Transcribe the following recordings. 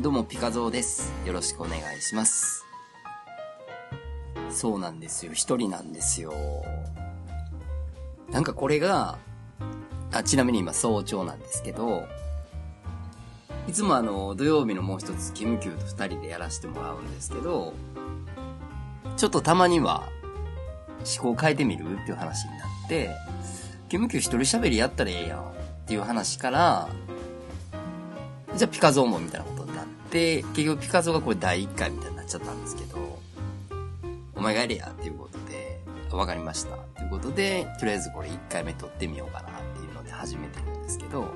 どうも、ピカゾーです。よろしくお願いします。そうなんですよ。一人なんですよ。なんかこれが、あ、ちなみに今早朝なんですけど、いつもあの、土曜日のもう一つ、キムキューと二人でやらせてもらうんですけど、ちょっとたまには、思考変えてみる？っていう話になって、キムキュー一人喋りやったらええやんっていう話から、じゃあピカゾーもみたいなことになって、結局ピカゾーがこれ第1回みたいになっちゃったんですけど、お前がやれやっていうことで、わかりました。ということで、とりあえずこれ1回目撮ってみようかなっていうので始めてるんですけど、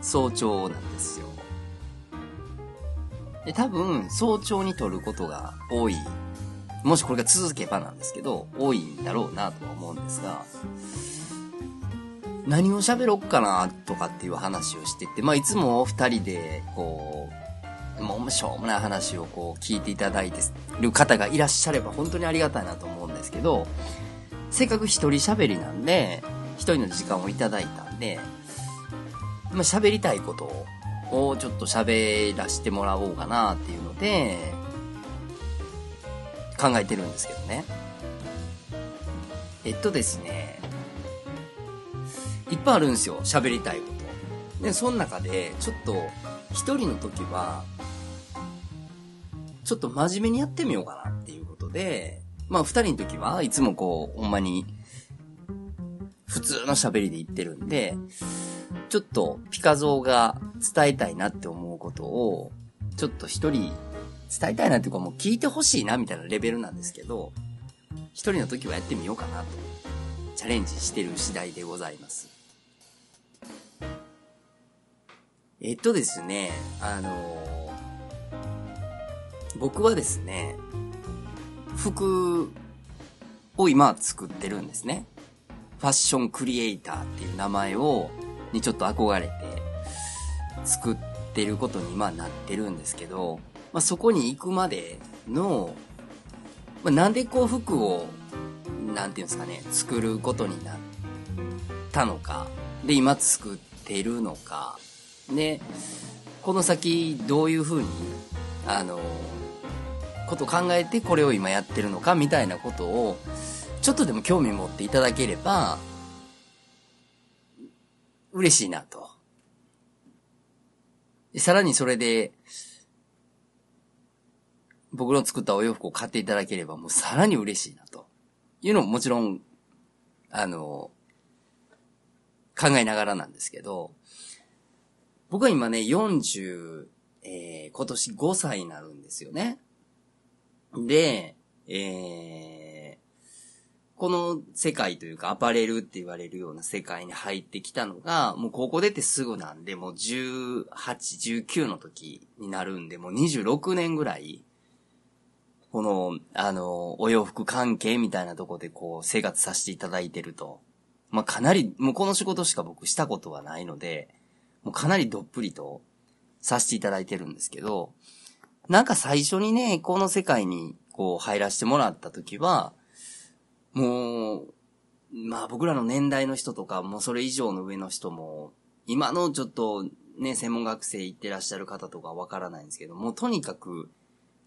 早朝なんですよ。で、多分、早朝に撮ることが多い。もしこれが続けばなんですけど、多いんだろうなとは思うんですが、何を喋ろっかなとかっていう話をしてて、まあいつも二人で、こう、もうしょうもない話をこう聞いていただいてる方がいらっしゃれば本当にありがたいなと思うんですけど、せっかく一人喋りなんで、一人の時間をいただいたんで、まあ喋りたいことをちょっと喋らせてもらおうかなっていうので、考えてるんですけどね。えっとですね、いっぱいあるんですよ、喋りたいこと。で、その中で、ちょっと、一人の時は、ちょっと真面目にやってみようかなっていうことで、まあ二人の時はいつもこう、ほんまに、普通の喋りで言ってるんで、ちょっとピカゾーが伝えたいなって思うことを、ちょっと一人伝えたいなっていうかもう聞いてほしいなみたいなレベルなんですけど、一人の時はやってみようかなと、チャレンジしてる次第でございます。えっとですね、あのー僕はですね、服を今作ってるんですね。ファッションクリエイターっていう名前を、にちょっと憧れて作ってることに今なってるんですけど、まあ、そこに行くまでの、まあ、なんでこう服を、なんていうんですかね、作ることになったのか、で、今作ってるのか、で、この先どういう風に、あの、こと考えてこれを今やってるのかみたいなことを、ちょっとでも興味持っていただければ、嬉しいなと。さらにそれで、僕の作ったお洋服を買っていただければもうさらに嬉しいなと。いうのももちろん、あの、考えながらなんですけど、僕は今ね、40、えー、今年5歳になるんですよね。で、えー、この世界というかアパレルって言われるような世界に入ってきたのが、もう高校出てすぐなんで、もう18、19の時になるんで、もう26年ぐらい、この、あの、お洋服関係みたいなとこでこう生活させていただいてると。まあ、かなり、もうこの仕事しか僕したことはないので、もうかなりどっぷりとさせていただいてるんですけど、なんか最初にね、この世界にこう入らせてもらった時は、もう、まあ僕らの年代の人とか、もうそれ以上の上の人も、今のちょっとね、専門学生行ってらっしゃる方とかわからないんですけど、もうとにかく、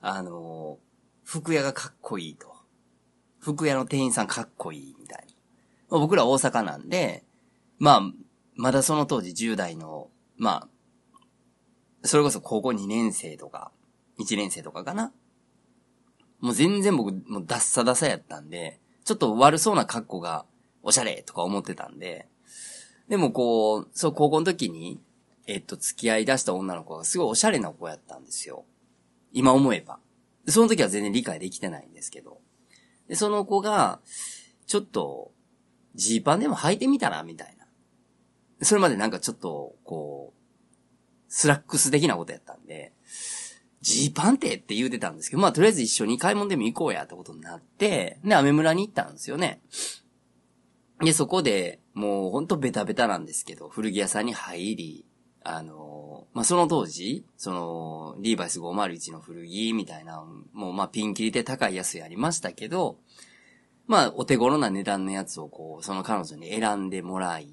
あの、服屋がかっこいいと。服屋の店員さんかっこいいみたいな。僕ら大阪なんで、まあ、まだその当時10代の、まあ、それこそ高校2年生とか、1年生とかかな。もう全然僕、もうダッサダサやったんで、ちょっと悪そうな格好がおしゃれとか思ってたんで、でもこう、そう高校の時に、えっと、付き合い出した女の子がすごいおしゃれな子やったんですよ。今思えば。その時は全然理解できてないんですけど。で、その子が、ちょっと、ジーパンでも履いてみたらみたいな。それまでなんかちょっと、こう、スラックス的なことやったんで、ジーパンってって言うてたんですけど、まあとりあえず一緒に買い物でも行こうやってことになって、で、アメ村に行ったんですよね。で、そこで、もうほんとベタベタなんですけど、古着屋さんに入り、あの、まあ、その当時、その、リーバイス501の古着みたいな、もうま、ピンキリで高い安いありましたけど、まあ、お手頃な値段のやつをこう、その彼女に選んでもらい、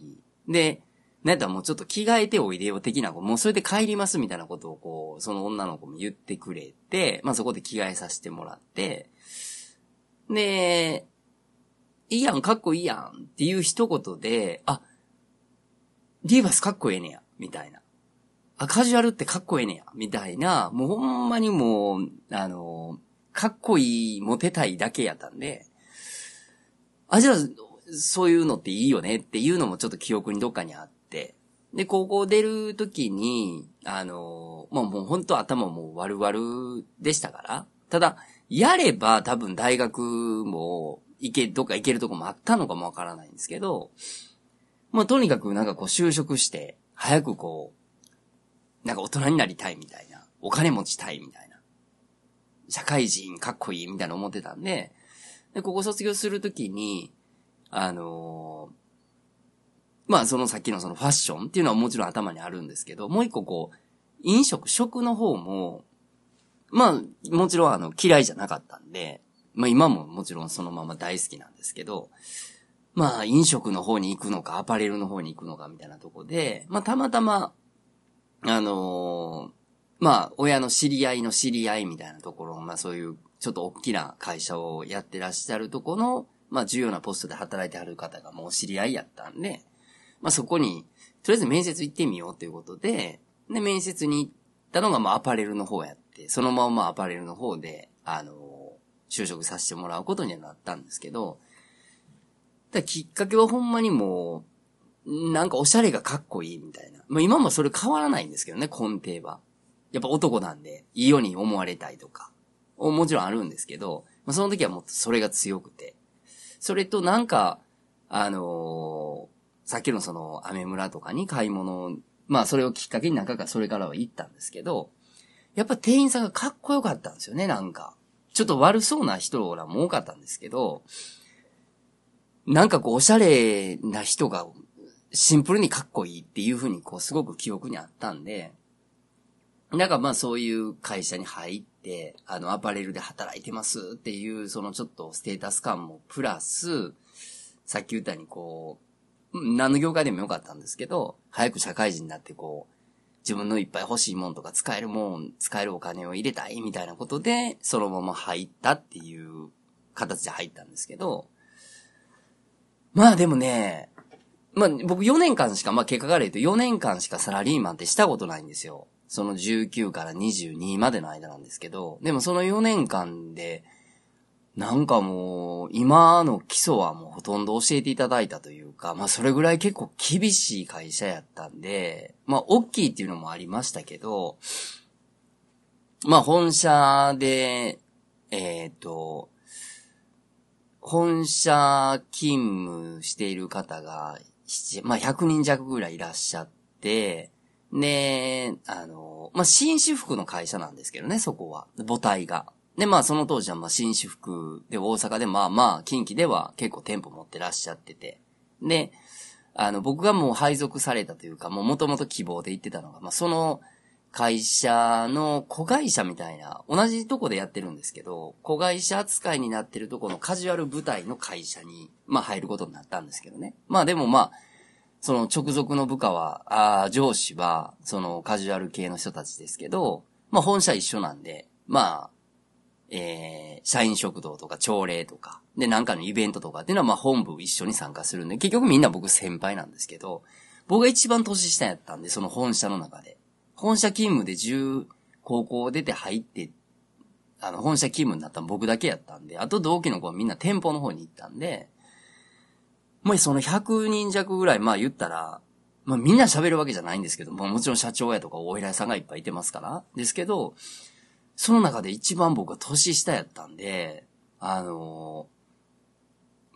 で、なんやったらもうちょっと着替えておいでよ的な子、もうそれで帰りますみたいなことをこう、その女の子も言ってくれて、まあそこで着替えさせてもらって、で、いいやん、かっこいいやんっていう一言で、あ、リーバスかっこええねや、みたいな。あ、カジュアルってかっこええねや、みたいな、もうほんまにもう、あの、かっこいい、モテたいだけやったんで、あ、じゃあ、そういうのっていいよねっていうのもちょっと記憶にどっかにあって、で、高校出るときに、あの、まあ、もう本当頭もう悪々でしたから、ただ、やれば多分大学も行け、どっか行けるとこもあったのかもわからないんですけど、まあ、とにかくなんかこう就職して、早くこう、なんか大人になりたいみたいな、お金持ちたいみたいな、社会人かっこいいみたいな思ってたんで、で、ここ卒業するときに、あのー、まあそのさっきのそのファッションっていうのはもちろん頭にあるんですけど、もう一個こう、飲食、食の方も、まあ、もちろんあの、嫌いじゃなかったんで、まあ今ももちろんそのまま大好きなんですけど、まあ飲食の方に行くのか、アパレルの方に行くのかみたいなとこで、まあたまたま、あのー、まあ親の知り合いの知り合いみたいなところ、まあそういうちょっと大きな会社をやってらっしゃるとこの、まあ重要なポストで働いてはる方がもう知り合いやったんで、まあそこに、とりあえず面接行ってみようということで、で、面接に行ったのがまあアパレルの方やって、そのままアパレルの方で、あの就職させてもらうことにはなったんですけど、だきっかけはほんまにもう、なんかおしゃれがかっこいいみたいな。まあ今もそれ変わらないんですけどね、根底は。やっぱ男なんで、いいように思われたいとか、もちろんあるんですけど、まあその時はもっとそれが強くて。それとなんか、あのー、さっきのその、アメ村とかに買い物、まあそれをきっかけになんかそれからは行ったんですけど、やっぱ店員さんがかっこよかったんですよね、なんか。ちょっと悪そうな人らも多かったんですけど、なんかこう、おしゃれな人が、シンプルにかっこいいっていうふうに、こう、すごく記憶にあったんで、なんかまあそういう会社に入って、あの、アパレルで働いてますっていう、そのちょっとステータス感もプラス、さっき言ったようにこう、何の業界でもよかったんですけど、早く社会人になってこう、自分のいっぱい欲しいもんとか使えるもん、使えるお金を入れたいみたいなことで、そのまま入ったっていう形で入ったんですけど、まあでもね、まあ僕4年間しか、まあ結果から言うと4年間しかサラリーマンってしたことないんですよ。その19から22までの間なんですけど、でもその4年間で、なんかもう、今の基礎はもうほとんど教えていただいたというか、まあそれぐらい結構厳しい会社やったんで、まあ大きいっていうのもありましたけど、まあ本社で、えっ、ー、と、本社勤務している方が、まあ100人弱ぐらいいらっしゃって、で、あの、まあ紳士服の会社なんですけどね、そこは。母体が。で、まあその当時はまあ新私服で大阪でまあまあ近畿では結構店舗持ってらっしゃってて。で、あの僕がもう配属されたというか、もう元々希望で行ってたのが、まあその会社の子会社みたいな、同じとこでやってるんですけど、子会社扱いになってるとこのカジュアル部隊の会社に、まあ入ることになったんですけどね。まあでもまあ、その直属の部下は、あ上司は、そのカジュアル系の人たちですけど、まあ本社一緒なんで、まあ、えー、社員食堂とか朝礼とか、で、なんかのイベントとかっていうのは、まあ、本部一緒に参加するんで、結局みんな僕先輩なんですけど、僕が一番年下やったんで、その本社の中で。本社勤務で10、高校出て入って、あの、本社勤務になったの僕だけやったんで、あと同期の子はみんな店舗の方に行ったんで、もうその100人弱ぐらい、まあ言ったら、まあみんな喋るわけじゃないんですけど、まあもちろん社長やとかお偉いさんがいっぱいいてますから、ですけど、その中で一番僕は年下やったんで、あの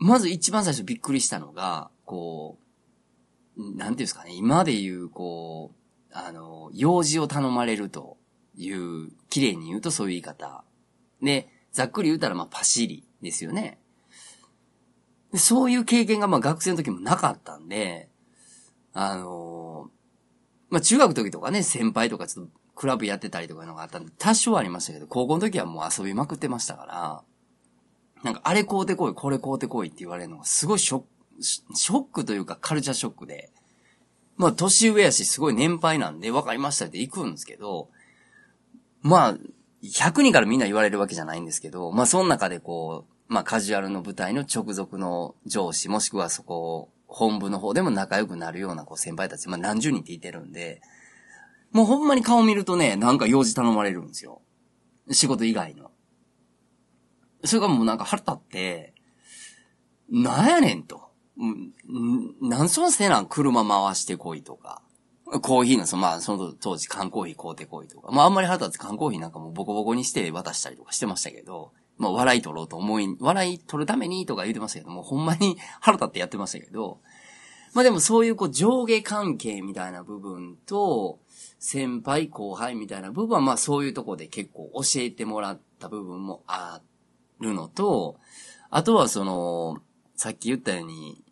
ー、まず一番最初びっくりしたのが、こう、なんていうんですかね、今で言う、こう、あのー、用事を頼まれるという、綺麗に言うとそういう言い方。で、ざっくり言うたらまあパシリですよね。でそういう経験がまあ学生の時もなかったんで、あのー、まあ中学の時とかね、先輩とかちょっとクラブやってたりとかいうのがあったんで、多少ありましたけど、高校の時はもう遊びまくってましたから、なんかあれ買うてこい、これ買うてこいって言われるのがすごいショック、ショックというかカルチャーショックで、まあ、年上やし、すごい年配なんで、分かりましたって行くんですけど、まあ、100人からみんな言われるわけじゃないんですけど、まあ、その中でこう、まあ、カジュアルの舞台の直属の上司、もしくはそこ、本部の方でも仲良くなるようなこう先輩たち、まあ、何十人っていてるんで、もうほんまに顔見るとね、なんか用事頼まれるんですよ。仕事以外の。それがもうなんか腹立って、なんやねんと。ん、なんそんせいなん車回してこいとか。コーヒーの、その、まあ、その当時缶コーヒー買うてこいとか。まあ、あんまり腹立つ缶コーヒーなんかもボコボコにして渡したりとかしてましたけど、まあ、笑い取ろうと思い、笑い取るためにとか言ってましたけども、ほんまに腹立ってやってましたけど、まあでもそういうこう上下関係みたいな部分と、先輩後輩みたいな部分はまあそういうとこで結構教えてもらった部分もあるのと、あとはその、さっき言ったように、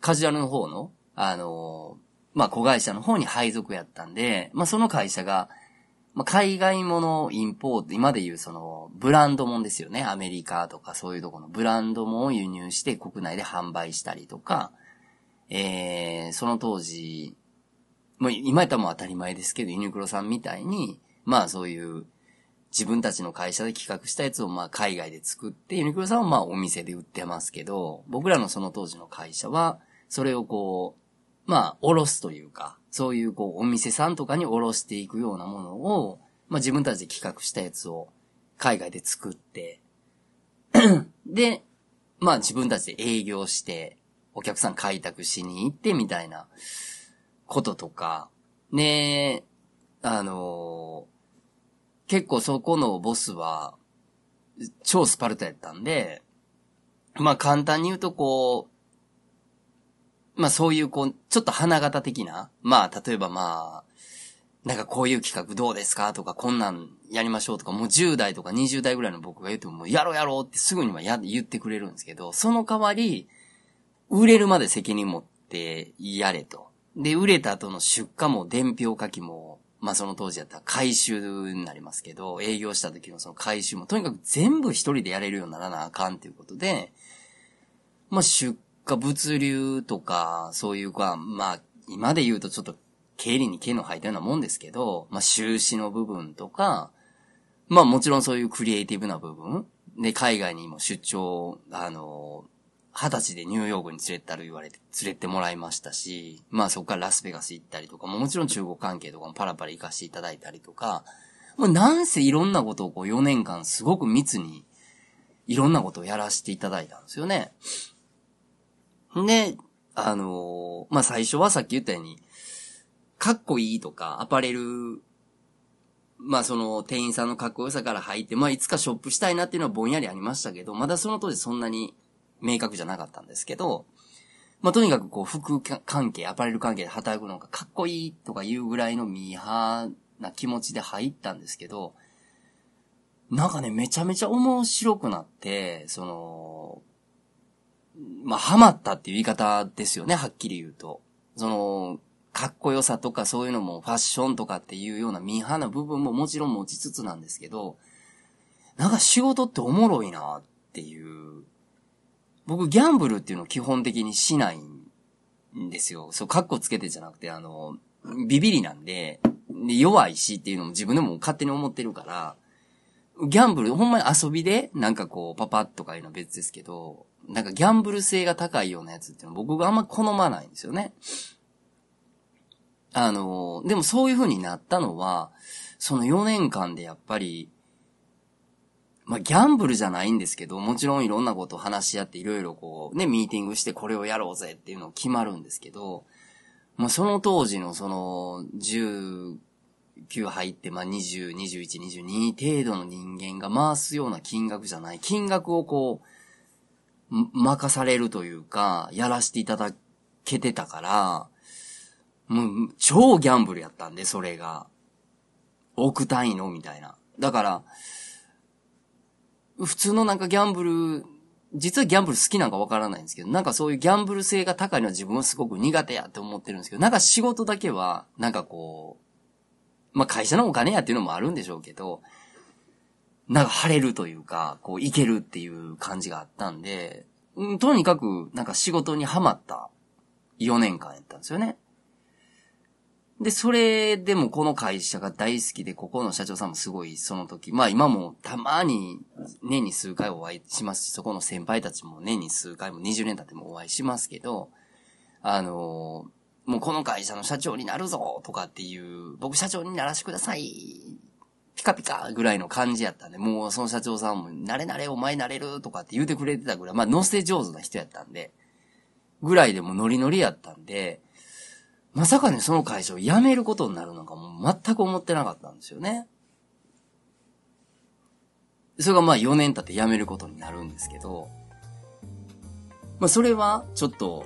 カジュアルの方の、あの、まあ、子会社の方に配属やったんで、まあ、その会社が、まあ、海外ものインポート、今で言うその、ブランドもんですよね。アメリカとかそういうとこのブランドもを輸入して国内で販売したりとか、えー、その当時、もう今やったらもう当たり前ですけど、ユニクロさんみたいに、まあそういう自分たちの会社で企画したやつをまあ海外で作って、ユニクロさんはまあお店で売ってますけど、僕らのその当時の会社は、それをこう、まあ、おろすというか、そういうこう、お店さんとかにおろしていくようなものを、まあ自分たちで企画したやつを海外で作って で、まあ自分たちで営業して、お客さん開拓しに行ってみたいなこととか、ねあの結構そこのボスは、超スパルタやったんで、まあ簡単に言うとこう、まあそういうこう、ちょっと花形的な、まあ例えばまあ、なんかこういう企画どうですかとか、こんなんやりましょうとか、もう10代とか20代ぐらいの僕が言っても、もうやろうやろうってすぐにはや言ってくれるんですけど、その代わり、売れるまで責任持ってやれと。で、売れた後の出荷も伝票書きも、まあその当時だったら回収になりますけど、営業した時のその回収も、とにかく全部一人でやれるようにならなあかんっていうことで、まあ出荷物流とか、そういうか、まあ今で言うとちょっと経理に毛の生えたようなもんですけど、まあ収支の部分とか、まあもちろんそういうクリエイティブな部分、で海外にも出張、あの、二十歳でニューヨークに連れてたら言われて、連れてもらいましたし、まあそこからラスベガス行ったりとか、ももちろん中国関係とかもパラパラ行かせていただいたりとか、もうなんせいろんなことをこう4年間すごく密に、いろんなことをやらせていただいたんですよね。で、あのー、まあ最初はさっき言ったように、かっこいいとか、アパレル、まあその店員さんのかっこよさから入って、まあいつかショップしたいなっていうのはぼんやりありましたけど、まだその当時そんなに明確じゃなかったんですけど、まあ、とにかくこう、服関係、アパレル関係で働くのがかっこいいとかいうぐらいのミーハーな気持ちで入ったんですけど、なんかね、めちゃめちゃ面白くなって、その、まあ、ハマったっていう言い方ですよね、はっきり言うと。その、かっこよさとかそういうのもファッションとかっていうようなミーハーな部分ももちろん持ちつつなんですけど、なんか仕事っておもろいなっていう僕ギャンブルっていうのを基本的にしないんですよ。そう、カッコつけてじゃなくて、あの、ビビりなんで、で弱いしっていうのも自分でも勝手に思ってるから、ギャンブル、ほんまに遊びで、なんかこう、パパッとかいうのは別ですけど、なんかギャンブル性が高いようなやつっていうの僕があんま好まないんですよね。あの、でもそういう風になったのは、その4年間でやっぱり、まあ、ギャンブルじゃないんですけど、もちろんいろんなことを話し合っていろいろこう、ね、ミーティングしてこれをやろうぜっていうのを決まるんですけど、まあ、その当時のその、19入って、まあ、20、21、22程度の人間が回すような金額じゃない、金額をこう、任されるというか、やらせていただけてたから、もう、超ギャンブルやったんで、それが。億単位のみたいな。だから、普通のなんかギャンブル、実はギャンブル好きなんかわからないんですけど、なんかそういうギャンブル性が高いのは自分はすごく苦手やって思ってるんですけど、なんか仕事だけは、なんかこう、まあ会社のお金やっていうのもあるんでしょうけど、なんか晴れるというか、こういけるっていう感じがあったんで、うん、とにかくなんか仕事にハマった4年間やったんですよね。で、それでもこの会社が大好きで、ここの社長さんもすごいその時、まあ今もたまに年に数回お会いしますし、そこの先輩たちも年に数回も20年経ってもお会いしますけど、あのもうこの会社の社長になるぞとかっていう、僕社長にならしてください。ピカピカぐらいの感じやったんで、もうその社長さんも、なれなれお前なれるとかって言うてくれてたぐらい、まあ乗せ上手な人やったんで、ぐらいでもノリノリやったんで、まさかね、その会社を辞めることになるのかも全く思ってなかったんですよね。それがまあ4年経って辞めることになるんですけど、まあそれはちょっと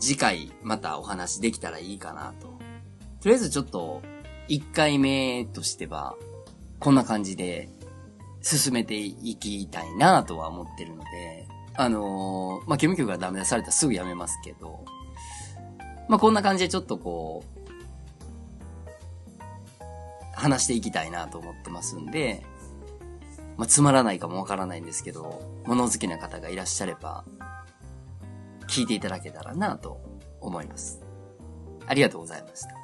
次回またお話できたらいいかなと。とりあえずちょっと1回目としてはこんな感じで進めていきたいなとは思ってるので、あのー、まあ、務局がダメ出されたらすぐ辞めますけど、まあ、こんな感じでちょっとこう、話していきたいなと思ってますんで、まあ、つまらないかもわからないんですけど、物好きな方がいらっしゃれば、聞いていただけたらなと思います。ありがとうございました。